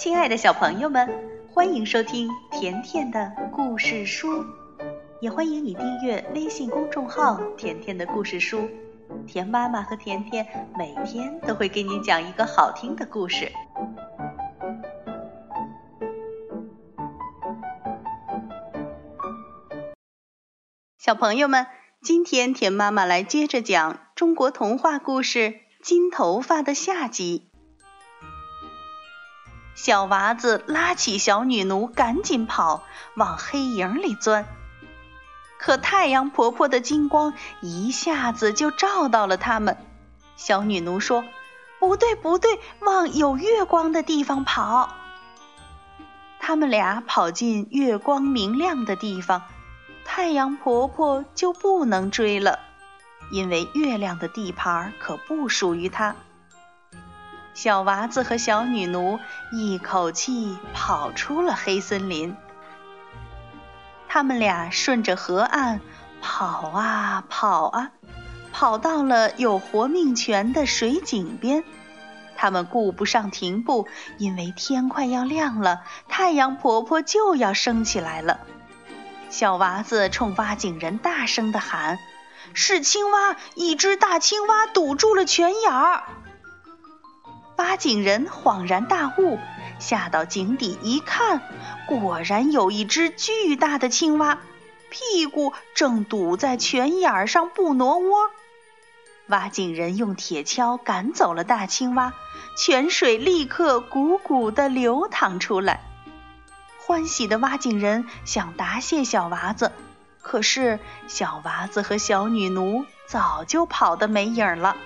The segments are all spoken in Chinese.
亲爱的小朋友们，欢迎收听甜甜的故事书，也欢迎你订阅微信公众号“甜甜的故事书”。甜妈妈和甜甜每天都会给你讲一个好听的故事。小朋友们，今天甜妈妈来接着讲中国童话故事《金头发》的下集。小娃子拉起小女奴，赶紧跑，往黑影里钻。可太阳婆婆的金光一下子就照到了他们。小女奴说：“不对，不对，往有月光的地方跑。”他们俩跑进月光明亮的地方，太阳婆婆就不能追了，因为月亮的地盘可不属于她。小娃子和小女奴一口气跑出了黑森林。他们俩顺着河岸跑啊跑啊，跑到了有活命泉的水井边。他们顾不上停步，因为天快要亮了，太阳婆婆就要升起来了。小娃子冲挖井人大声地喊：“是青蛙！一只大青蛙堵住了泉眼儿！”挖井人恍然大悟，下到井底一看，果然有一只巨大的青蛙，屁股正堵在泉眼上不挪窝。挖井人用铁锹赶走了大青蛙，泉水立刻汩汩地流淌出来。欢喜的挖井人想答谢小娃子，可是小娃子和小女奴早就跑得没影儿了。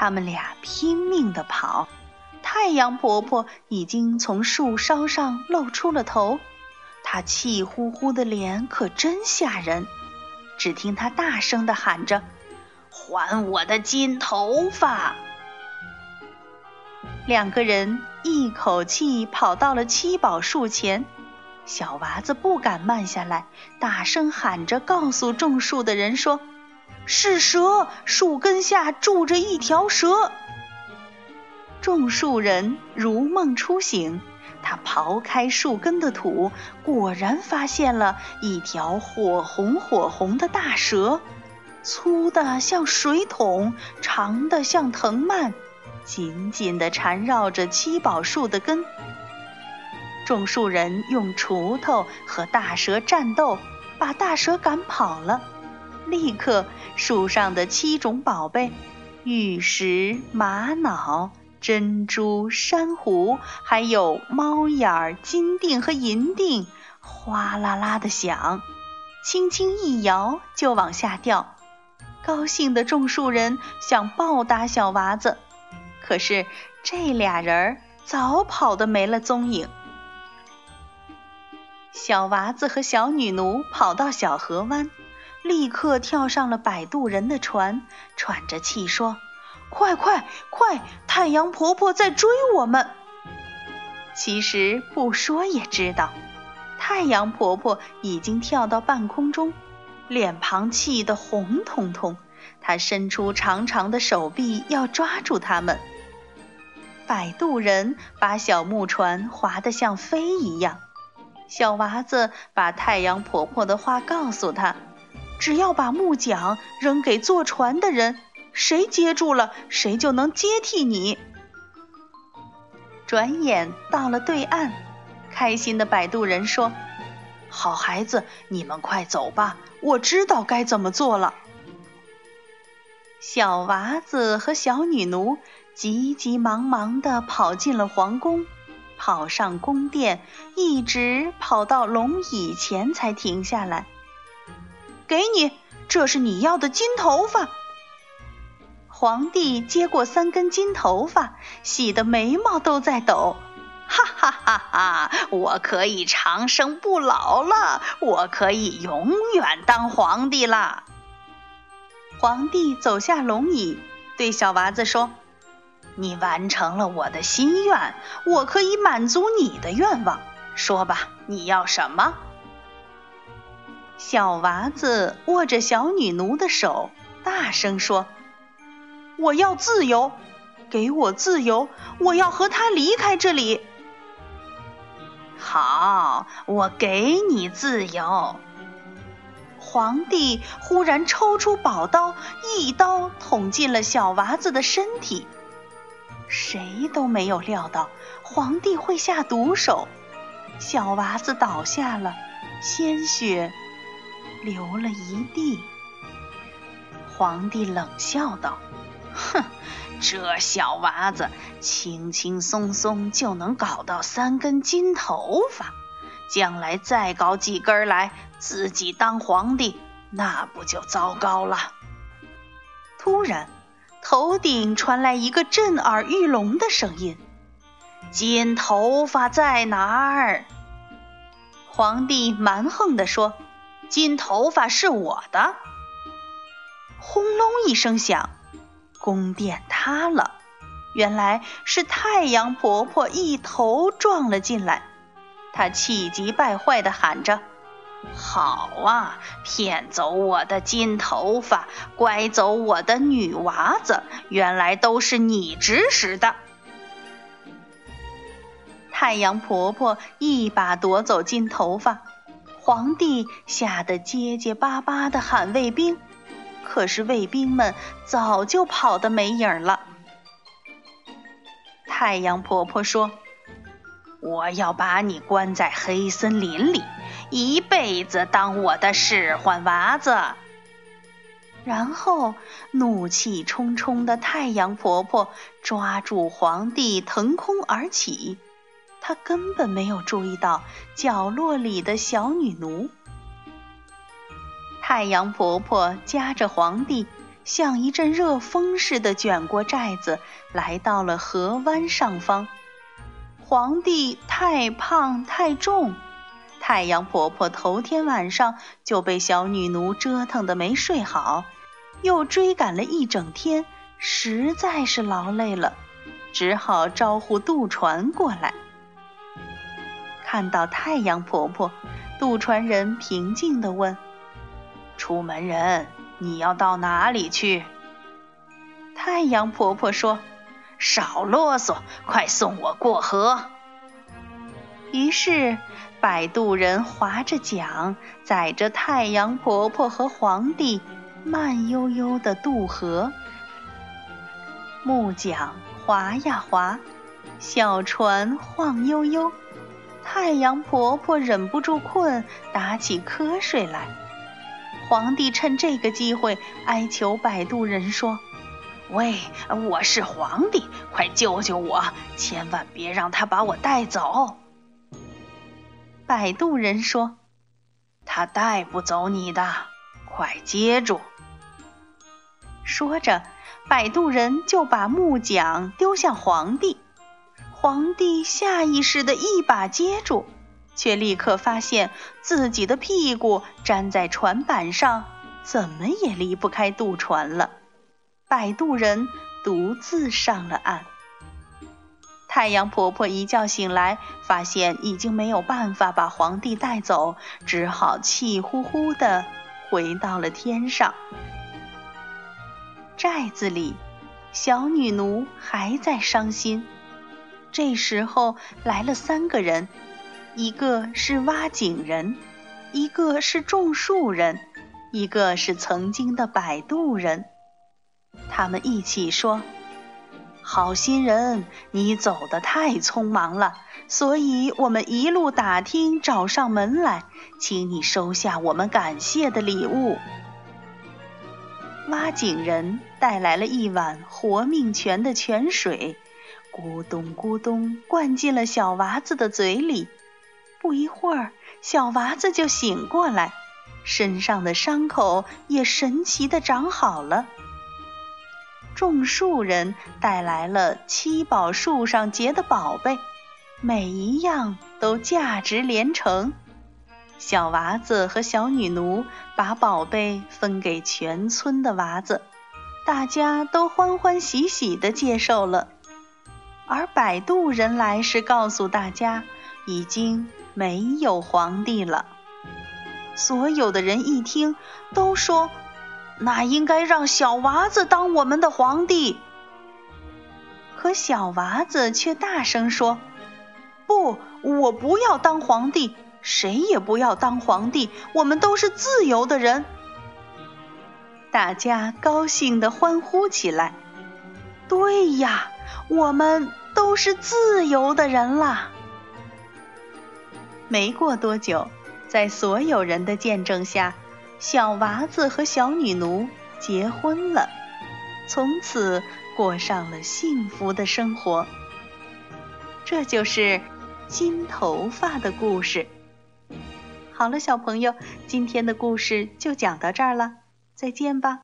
他们俩拼命地跑，太阳婆婆已经从树梢上露出了头，她气呼呼的脸可真吓人。只听她大声地喊着：“还我的金头发！”两个人一口气跑到了七宝树前，小娃子不敢慢下来，大声喊着告诉种树的人说。是蛇，树根下住着一条蛇。种树人如梦初醒，他刨开树根的土，果然发现了一条火红火红的大蛇，粗的像水桶，长的像藤蔓，紧紧地缠绕着七宝树的根。种树人用锄头和大蛇战斗，把大蛇赶跑了。立刻，树上的七种宝贝——玉石、玛瑙、珍珠、珊瑚，还有猫眼儿、金锭和银锭，哗啦啦的响，轻轻一摇就往下掉。高兴的种树人想报答小娃子，可是这俩人儿早跑得没了踪影。小娃子和小女奴跑到小河湾。立刻跳上了摆渡人的船，喘着气说：“快快快！太阳婆婆在追我们。”其实不说也知道，太阳婆婆已经跳到半空中，脸庞气得红彤彤。她伸出长长的手臂要抓住他们。摆渡人把小木船划得像飞一样。小娃子把太阳婆婆的话告诉他。只要把木桨扔给坐船的人，谁接住了，谁就能接替你。转眼到了对岸，开心的摆渡人说：“好孩子，你们快走吧，我知道该怎么做了。”小娃子和小女奴急急忙忙地跑进了皇宫，跑上宫殿，一直跑到龙椅前才停下来。给你，这是你要的金头发。皇帝接过三根金头发，喜得眉毛都在抖，哈哈哈哈！我可以长生不老了，我可以永远当皇帝了。皇帝走下龙椅，对小娃子说：“你完成了我的心愿，我可以满足你的愿望。说吧，你要什么？”小娃子握着小女奴的手，大声说：“我要自由，给我自由，我要和他离开这里。好，我给你自由。皇帝忽然抽出宝刀，一刀捅进了小娃子的身体。谁都没有料到皇帝会下毒手，小娃子倒下了，鲜血流了一地。皇帝冷笑道：“哼，这小娃子轻轻松松就能搞到三根金头发。”将来再搞几根来，自己当皇帝，那不就糟糕了？突然，头顶传来一个震耳欲聋的声音：“金头发在哪儿？”皇帝蛮横地说：“金头发是我的。”轰隆一声响，宫殿塌了。原来是太阳婆婆一头撞了进来。她气急败坏地喊着：“好啊，骗走我的金头发，拐走我的女娃子，原来都是你指使的！”太阳婆婆一把夺走金头发，皇帝吓得结结巴巴地喊卫兵，可是卫兵们早就跑得没影了。太阳婆婆说。我要把你关在黑森林里，一辈子当我的使唤娃子。然后，怒气冲冲的太阳婆婆抓住皇帝，腾空而起。他根本没有注意到角落里的小女奴。太阳婆婆夹着皇帝，像一阵热风似的卷过寨子，来到了河湾上方。皇帝太胖太重，太阳婆婆头天晚上就被小女奴折腾的没睡好，又追赶了一整天，实在是劳累了，只好招呼渡船过来。看到太阳婆婆，渡船人平静地问：“出门人，你要到哪里去？”太阳婆婆说。少啰嗦，快送我过河。于是，摆渡人划着桨，载着太阳婆婆和皇帝，慢悠悠地渡河。木桨划呀划，小船晃悠悠。太阳婆婆忍不住困，打起瞌睡来。皇帝趁这个机会哀求摆渡人说。喂，我是皇帝，快救救我！千万别让他把我带走。摆渡人说：“他带不走你的，快接住！”说着，摆渡人就把木桨丢向皇帝。皇帝下意识的一把接住，却立刻发现自己的屁股粘在船板上，怎么也离不开渡船了。摆渡人独自上了岸。太阳婆婆一觉醒来，发现已经没有办法把皇帝带走，只好气呼呼地回到了天上。寨子里，小女奴还在伤心。这时候来了三个人，一个是挖井人，一个是种树人，一个是曾经的摆渡人。他们一起说：“好心人，你走得太匆忙了，所以我们一路打听找上门来，请你收下我们感谢的礼物。”挖井人带来了一碗活命泉的泉水，咕咚咕咚灌进了小娃子的嘴里。不一会儿，小娃子就醒过来，身上的伤口也神奇的长好了。种树人带来了七宝树上结的宝贝，每一样都价值连城。小娃子和小女奴把宝贝分给全村的娃子，大家都欢欢喜喜地接受了。而摆渡人来时告诉大家，已经没有皇帝了。所有的人一听，都说。那应该让小娃子当我们的皇帝。可小娃子却大声说：“不，我不要当皇帝，谁也不要当皇帝，我们都是自由的人。”大家高兴地欢呼起来。对呀，我们都是自由的人啦！没过多久，在所有人的见证下，小娃子和小女奴结婚了，从此过上了幸福的生活。这就是金头发的故事。好了，小朋友，今天的故事就讲到这儿了，再见吧。